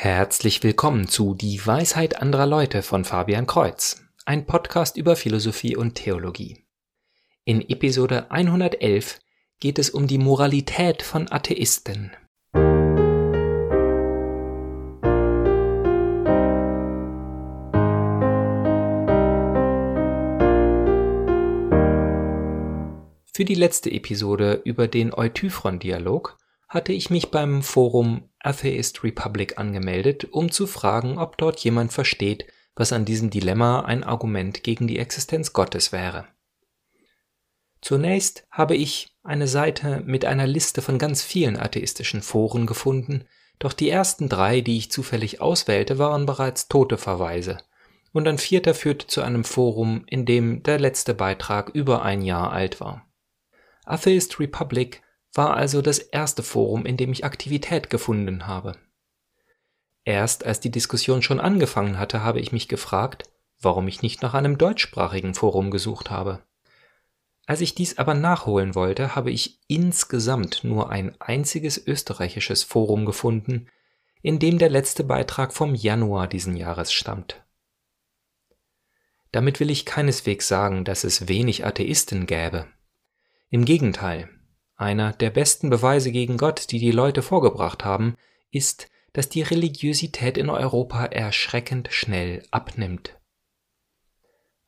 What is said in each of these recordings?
Herzlich willkommen zu Die Weisheit anderer Leute von Fabian Kreuz, ein Podcast über Philosophie und Theologie. In Episode 111 geht es um die Moralität von Atheisten. Für die letzte Episode über den Eutyphron-Dialog hatte ich mich beim Forum Atheist Republic angemeldet, um zu fragen, ob dort jemand versteht, was an diesem Dilemma ein Argument gegen die Existenz Gottes wäre. Zunächst habe ich eine Seite mit einer Liste von ganz vielen atheistischen Foren gefunden, doch die ersten drei, die ich zufällig auswählte, waren bereits tote Verweise, und ein vierter führte zu einem Forum, in dem der letzte Beitrag über ein Jahr alt war. Atheist Republic war also das erste Forum, in dem ich Aktivität gefunden habe. Erst als die Diskussion schon angefangen hatte, habe ich mich gefragt, warum ich nicht nach einem deutschsprachigen Forum gesucht habe. Als ich dies aber nachholen wollte, habe ich insgesamt nur ein einziges österreichisches Forum gefunden, in dem der letzte Beitrag vom Januar diesen Jahres stammt. Damit will ich keineswegs sagen, dass es wenig Atheisten gäbe. Im Gegenteil, einer der besten Beweise gegen Gott, die die Leute vorgebracht haben, ist, dass die Religiosität in Europa erschreckend schnell abnimmt.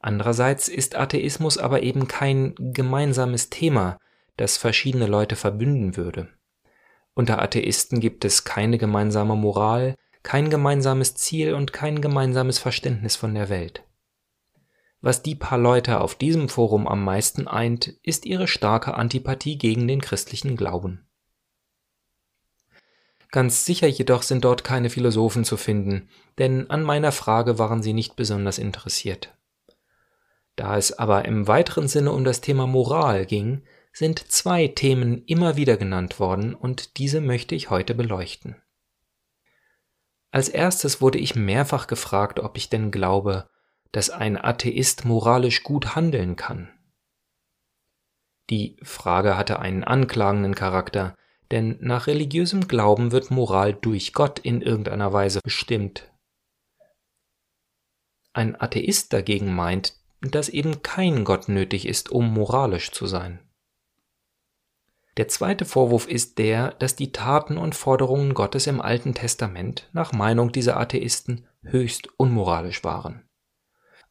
Andererseits ist Atheismus aber eben kein gemeinsames Thema, das verschiedene Leute verbünden würde. Unter Atheisten gibt es keine gemeinsame Moral, kein gemeinsames Ziel und kein gemeinsames Verständnis von der Welt. Was die paar Leute auf diesem Forum am meisten eint, ist ihre starke Antipathie gegen den christlichen Glauben. Ganz sicher jedoch sind dort keine Philosophen zu finden, denn an meiner Frage waren sie nicht besonders interessiert. Da es aber im weiteren Sinne um das Thema Moral ging, sind zwei Themen immer wieder genannt worden und diese möchte ich heute beleuchten. Als erstes wurde ich mehrfach gefragt, ob ich denn glaube, dass ein Atheist moralisch gut handeln kann? Die Frage hatte einen anklagenden Charakter, denn nach religiösem Glauben wird Moral durch Gott in irgendeiner Weise bestimmt. Ein Atheist dagegen meint, dass eben kein Gott nötig ist, um moralisch zu sein. Der zweite Vorwurf ist der, dass die Taten und Forderungen Gottes im Alten Testament nach Meinung dieser Atheisten höchst unmoralisch waren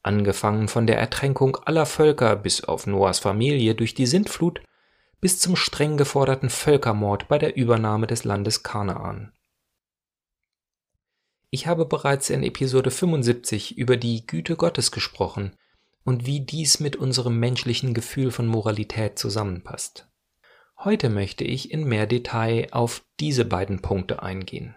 angefangen von der Ertränkung aller Völker bis auf Noahs Familie durch die Sintflut bis zum streng geforderten Völkermord bei der Übernahme des Landes Kanaan. Ich habe bereits in Episode 75 über die Güte Gottes gesprochen und wie dies mit unserem menschlichen Gefühl von Moralität zusammenpasst. Heute möchte ich in mehr Detail auf diese beiden Punkte eingehen.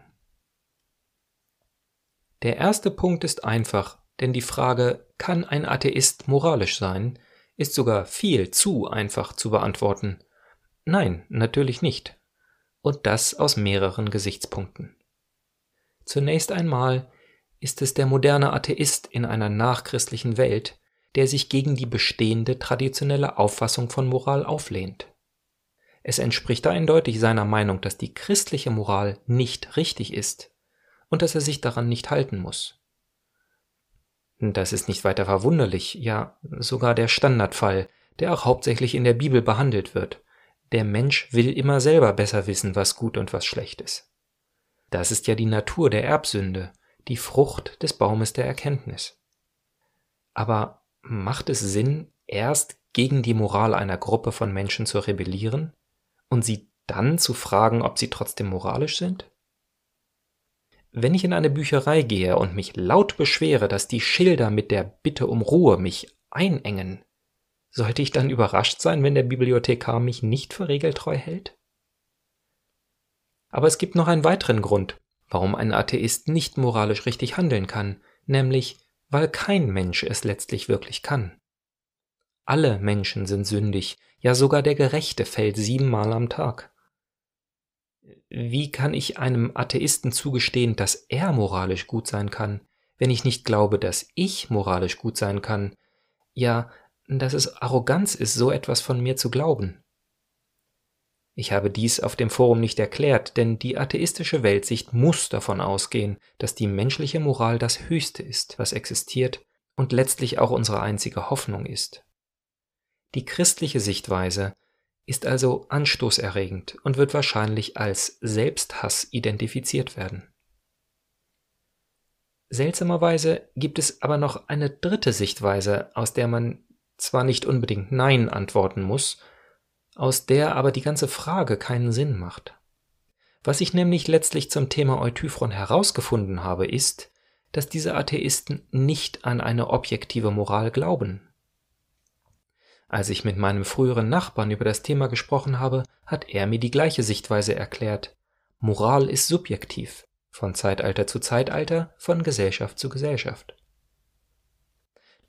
Der erste Punkt ist einfach denn die Frage, kann ein Atheist moralisch sein, ist sogar viel zu einfach zu beantworten. Nein, natürlich nicht. Und das aus mehreren Gesichtspunkten. Zunächst einmal ist es der moderne Atheist in einer nachchristlichen Welt, der sich gegen die bestehende traditionelle Auffassung von Moral auflehnt. Es entspricht eindeutig seiner Meinung, dass die christliche Moral nicht richtig ist und dass er sich daran nicht halten muss. Das ist nicht weiter verwunderlich, ja sogar der Standardfall, der auch hauptsächlich in der Bibel behandelt wird. Der Mensch will immer selber besser wissen, was gut und was schlecht ist. Das ist ja die Natur der Erbsünde, die Frucht des Baumes der Erkenntnis. Aber macht es Sinn, erst gegen die Moral einer Gruppe von Menschen zu rebellieren und sie dann zu fragen, ob sie trotzdem moralisch sind? Wenn ich in eine Bücherei gehe und mich laut beschwere, dass die Schilder mit der Bitte um Ruhe mich einengen, sollte ich dann überrascht sein, wenn der Bibliothekar mich nicht für regeltreu hält? Aber es gibt noch einen weiteren Grund, warum ein Atheist nicht moralisch richtig handeln kann, nämlich weil kein Mensch es letztlich wirklich kann. Alle Menschen sind sündig, ja sogar der Gerechte fällt siebenmal am Tag. Wie kann ich einem Atheisten zugestehen, dass er moralisch gut sein kann, wenn ich nicht glaube, dass ich moralisch gut sein kann? Ja, dass es Arroganz ist, so etwas von mir zu glauben. Ich habe dies auf dem Forum nicht erklärt, denn die atheistische Weltsicht muss davon ausgehen, dass die menschliche Moral das Höchste ist, was existiert und letztlich auch unsere einzige Hoffnung ist. Die christliche Sichtweise ist also anstoßerregend und wird wahrscheinlich als Selbsthass identifiziert werden. Seltsamerweise gibt es aber noch eine dritte Sichtweise, aus der man zwar nicht unbedingt Nein antworten muss, aus der aber die ganze Frage keinen Sinn macht. Was ich nämlich letztlich zum Thema Eutyphron herausgefunden habe, ist, dass diese Atheisten nicht an eine objektive Moral glauben. Als ich mit meinem früheren Nachbarn über das Thema gesprochen habe, hat er mir die gleiche Sichtweise erklärt. Moral ist subjektiv, von Zeitalter zu Zeitalter, von Gesellschaft zu Gesellschaft.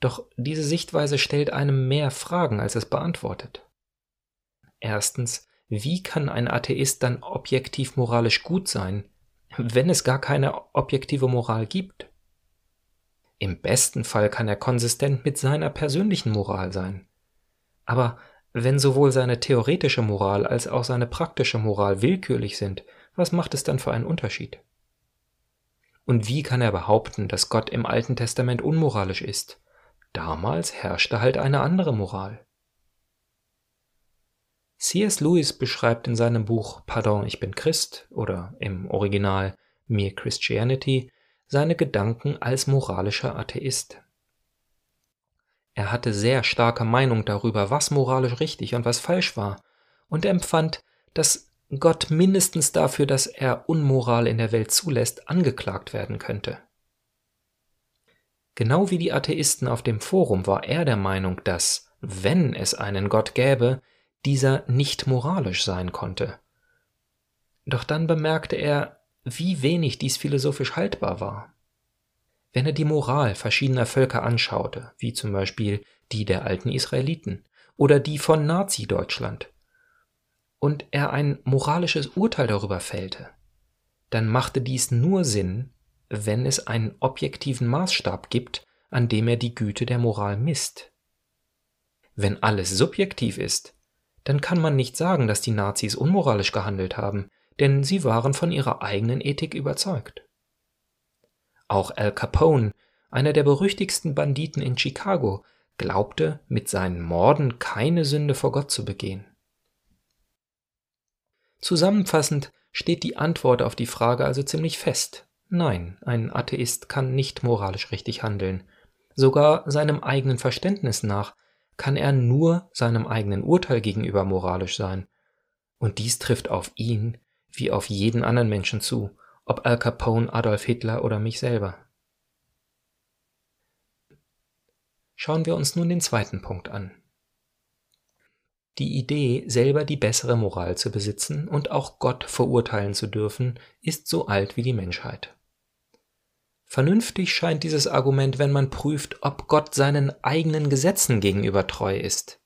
Doch diese Sichtweise stellt einem mehr Fragen, als es beantwortet. Erstens, wie kann ein Atheist dann objektiv moralisch gut sein, wenn es gar keine objektive Moral gibt? Im besten Fall kann er konsistent mit seiner persönlichen Moral sein. Aber wenn sowohl seine theoretische Moral als auch seine praktische Moral willkürlich sind, was macht es dann für einen Unterschied? Und wie kann er behaupten, dass Gott im Alten Testament unmoralisch ist? Damals herrschte halt eine andere Moral. C.S. Lewis beschreibt in seinem Buch Pardon, ich bin Christ oder im Original Mere Christianity seine Gedanken als moralischer Atheist. Er hatte sehr starke Meinung darüber, was moralisch richtig und was falsch war, und empfand, dass Gott mindestens dafür, dass er Unmoral in der Welt zulässt, angeklagt werden könnte. Genau wie die Atheisten auf dem Forum war er der Meinung, dass, wenn es einen Gott gäbe, dieser nicht moralisch sein konnte. Doch dann bemerkte er, wie wenig dies philosophisch haltbar war. Wenn er die Moral verschiedener Völker anschaute, wie zum Beispiel die der alten Israeliten oder die von Nazi-Deutschland, und er ein moralisches Urteil darüber fällte, dann machte dies nur Sinn, wenn es einen objektiven Maßstab gibt, an dem er die Güte der Moral misst. Wenn alles subjektiv ist, dann kann man nicht sagen, dass die Nazis unmoralisch gehandelt haben, denn sie waren von ihrer eigenen Ethik überzeugt. Auch Al Capone, einer der berüchtigsten Banditen in Chicago, glaubte, mit seinen Morden keine Sünde vor Gott zu begehen. Zusammenfassend steht die Antwort auf die Frage also ziemlich fest. Nein, ein Atheist kann nicht moralisch richtig handeln. Sogar seinem eigenen Verständnis nach kann er nur seinem eigenen Urteil gegenüber moralisch sein. Und dies trifft auf ihn wie auf jeden anderen Menschen zu, ob Al Capone, Adolf Hitler oder mich selber. Schauen wir uns nun den zweiten Punkt an. Die Idee, selber die bessere Moral zu besitzen und auch Gott verurteilen zu dürfen, ist so alt wie die Menschheit. Vernünftig scheint dieses Argument, wenn man prüft, ob Gott seinen eigenen Gesetzen gegenüber treu ist.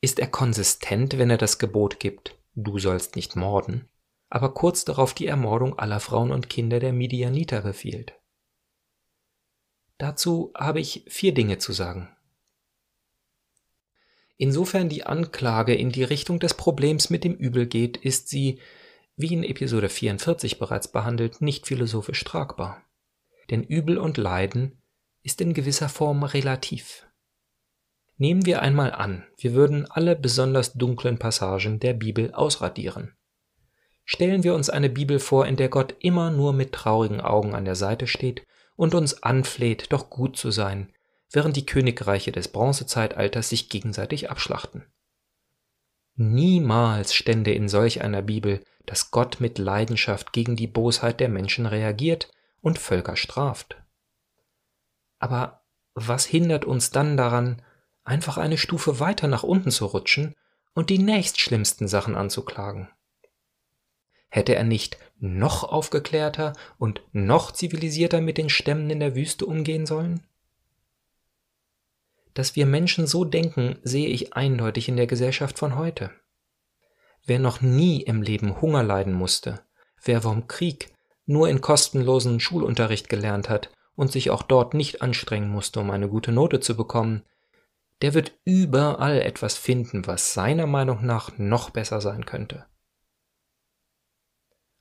Ist er konsistent, wenn er das Gebot gibt, du sollst nicht morden? Aber kurz darauf die Ermordung aller Frauen und Kinder der Midianiter befiehlt. Dazu habe ich vier Dinge zu sagen. Insofern die Anklage in die Richtung des Problems mit dem Übel geht, ist sie, wie in Episode 44 bereits behandelt, nicht philosophisch tragbar. Denn Übel und Leiden ist in gewisser Form relativ. Nehmen wir einmal an, wir würden alle besonders dunklen Passagen der Bibel ausradieren. Stellen wir uns eine Bibel vor, in der Gott immer nur mit traurigen Augen an der Seite steht und uns anfleht, doch gut zu sein, während die Königreiche des Bronzezeitalters sich gegenseitig abschlachten. Niemals stände in solch einer Bibel, dass Gott mit Leidenschaft gegen die Bosheit der Menschen reagiert und Völker straft. Aber was hindert uns dann daran, einfach eine Stufe weiter nach unten zu rutschen und die nächstschlimmsten Sachen anzuklagen? Hätte er nicht noch aufgeklärter und noch zivilisierter mit den Stämmen in der Wüste umgehen sollen? Dass wir Menschen so denken, sehe ich eindeutig in der Gesellschaft von heute. Wer noch nie im Leben Hunger leiden musste, wer vom Krieg nur in kostenlosen Schulunterricht gelernt hat und sich auch dort nicht anstrengen musste, um eine gute Note zu bekommen, der wird überall etwas finden, was seiner Meinung nach noch besser sein könnte.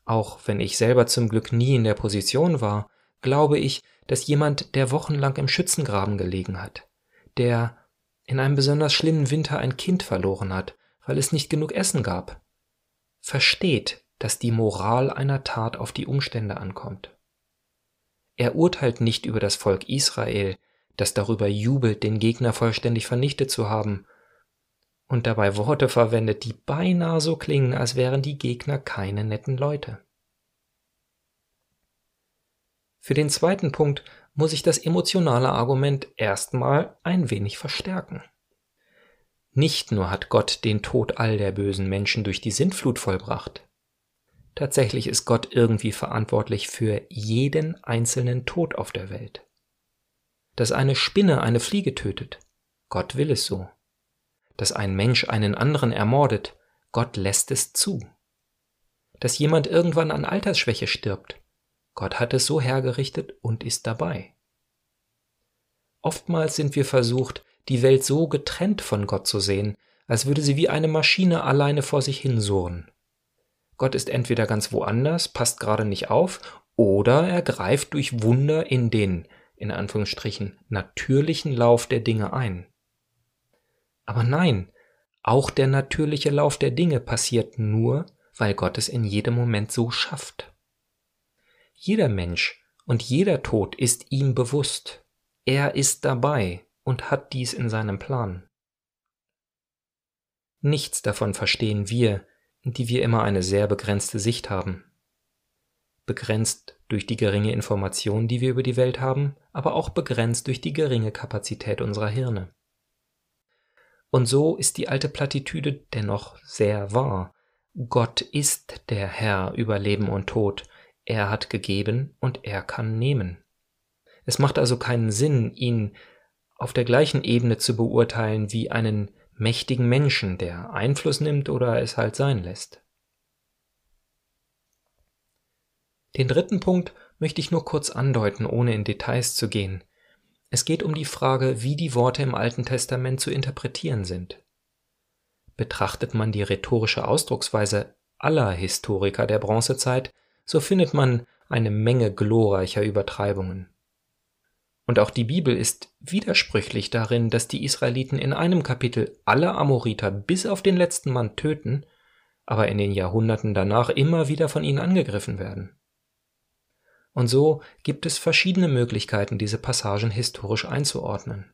Auch wenn ich selber zum Glück nie in der Position war, glaube ich, dass jemand, der wochenlang im Schützengraben gelegen hat, der in einem besonders schlimmen Winter ein Kind verloren hat, weil es nicht genug Essen gab, versteht, dass die Moral einer Tat auf die Umstände ankommt. Er urteilt nicht über das Volk Israel, das darüber jubelt, den Gegner vollständig vernichtet zu haben, und dabei Worte verwendet, die beinahe so klingen, als wären die Gegner keine netten Leute. Für den zweiten Punkt muss ich das emotionale Argument erstmal ein wenig verstärken. Nicht nur hat Gott den Tod all der bösen Menschen durch die Sintflut vollbracht. Tatsächlich ist Gott irgendwie verantwortlich für jeden einzelnen Tod auf der Welt. Dass eine Spinne eine Fliege tötet, Gott will es so. Dass ein Mensch einen anderen ermordet, Gott lässt es zu. Dass jemand irgendwann an Altersschwäche stirbt, Gott hat es so hergerichtet und ist dabei. Oftmals sind wir versucht, die Welt so getrennt von Gott zu sehen, als würde sie wie eine Maschine alleine vor sich hin surren. Gott ist entweder ganz woanders, passt gerade nicht auf, oder er greift durch Wunder in den, in Anführungsstrichen, natürlichen Lauf der Dinge ein. Aber nein, auch der natürliche Lauf der Dinge passiert nur, weil Gott es in jedem Moment so schafft. Jeder Mensch und jeder Tod ist ihm bewusst. Er ist dabei und hat dies in seinem Plan. Nichts davon verstehen wir, die wir immer eine sehr begrenzte Sicht haben. Begrenzt durch die geringe Information, die wir über die Welt haben, aber auch begrenzt durch die geringe Kapazität unserer Hirne. Und so ist die alte Plattitüde dennoch sehr wahr. Gott ist der Herr über Leben und Tod, er hat gegeben und er kann nehmen. Es macht also keinen Sinn, ihn auf der gleichen Ebene zu beurteilen wie einen mächtigen Menschen, der Einfluss nimmt oder es halt sein lässt. Den dritten Punkt möchte ich nur kurz andeuten, ohne in Details zu gehen. Es geht um die Frage, wie die Worte im Alten Testament zu interpretieren sind. Betrachtet man die rhetorische Ausdrucksweise aller Historiker der Bronzezeit, so findet man eine Menge glorreicher Übertreibungen. Und auch die Bibel ist widersprüchlich darin, dass die Israeliten in einem Kapitel alle Amoriter bis auf den letzten Mann töten, aber in den Jahrhunderten danach immer wieder von ihnen angegriffen werden. Und so gibt es verschiedene Möglichkeiten, diese Passagen historisch einzuordnen.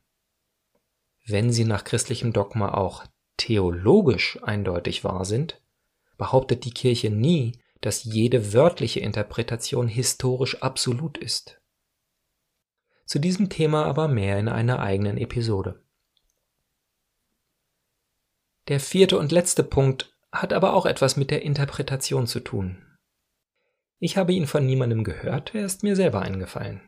Wenn sie nach christlichem Dogma auch theologisch eindeutig wahr sind, behauptet die Kirche nie, dass jede wörtliche Interpretation historisch absolut ist. Zu diesem Thema aber mehr in einer eigenen Episode. Der vierte und letzte Punkt hat aber auch etwas mit der Interpretation zu tun. Ich habe ihn von niemandem gehört, er ist mir selber eingefallen.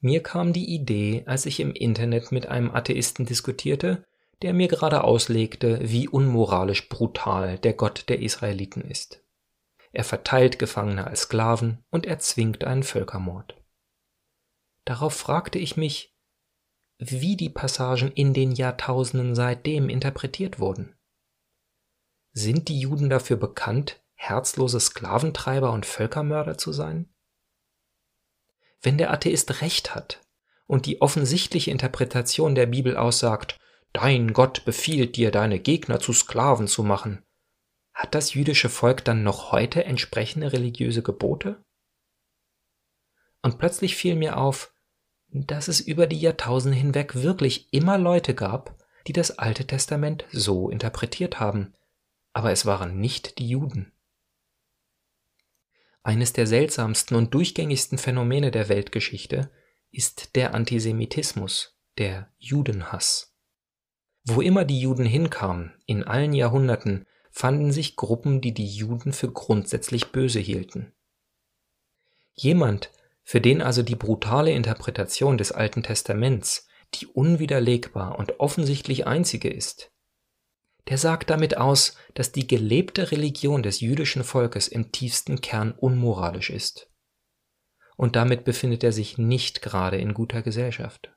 Mir kam die Idee, als ich im Internet mit einem Atheisten diskutierte, der mir gerade auslegte, wie unmoralisch brutal der Gott der Israeliten ist er verteilt Gefangene als Sklaven und erzwingt einen Völkermord. Darauf fragte ich mich, wie die Passagen in den Jahrtausenden seitdem interpretiert wurden. Sind die Juden dafür bekannt, herzlose Sklaventreiber und Völkermörder zu sein? Wenn der Atheist recht hat und die offensichtliche Interpretation der Bibel aussagt, Dein Gott befiehlt dir, deine Gegner zu Sklaven zu machen, hat das jüdische Volk dann noch heute entsprechende religiöse Gebote? Und plötzlich fiel mir auf, dass es über die Jahrtausende hinweg wirklich immer Leute gab, die das Alte Testament so interpretiert haben, aber es waren nicht die Juden. Eines der seltsamsten und durchgängigsten Phänomene der Weltgeschichte ist der Antisemitismus, der Judenhass. Wo immer die Juden hinkamen, in allen Jahrhunderten, fanden sich Gruppen, die die Juden für grundsätzlich böse hielten. Jemand, für den also die brutale Interpretation des Alten Testaments die unwiderlegbar und offensichtlich einzige ist, der sagt damit aus, dass die gelebte Religion des jüdischen Volkes im tiefsten Kern unmoralisch ist. Und damit befindet er sich nicht gerade in guter Gesellschaft.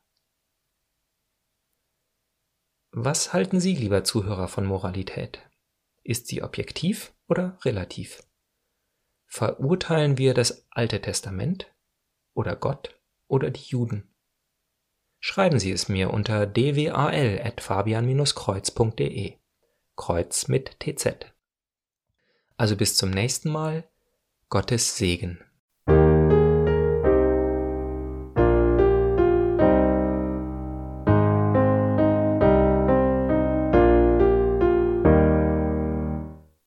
Was halten Sie, lieber Zuhörer, von Moralität? Ist sie objektiv oder relativ? Verurteilen wir das Alte Testament oder Gott oder die Juden? Schreiben Sie es mir unter dwal.fabian-kreuz.de. Kreuz mit TZ. Also bis zum nächsten Mal. Gottes Segen.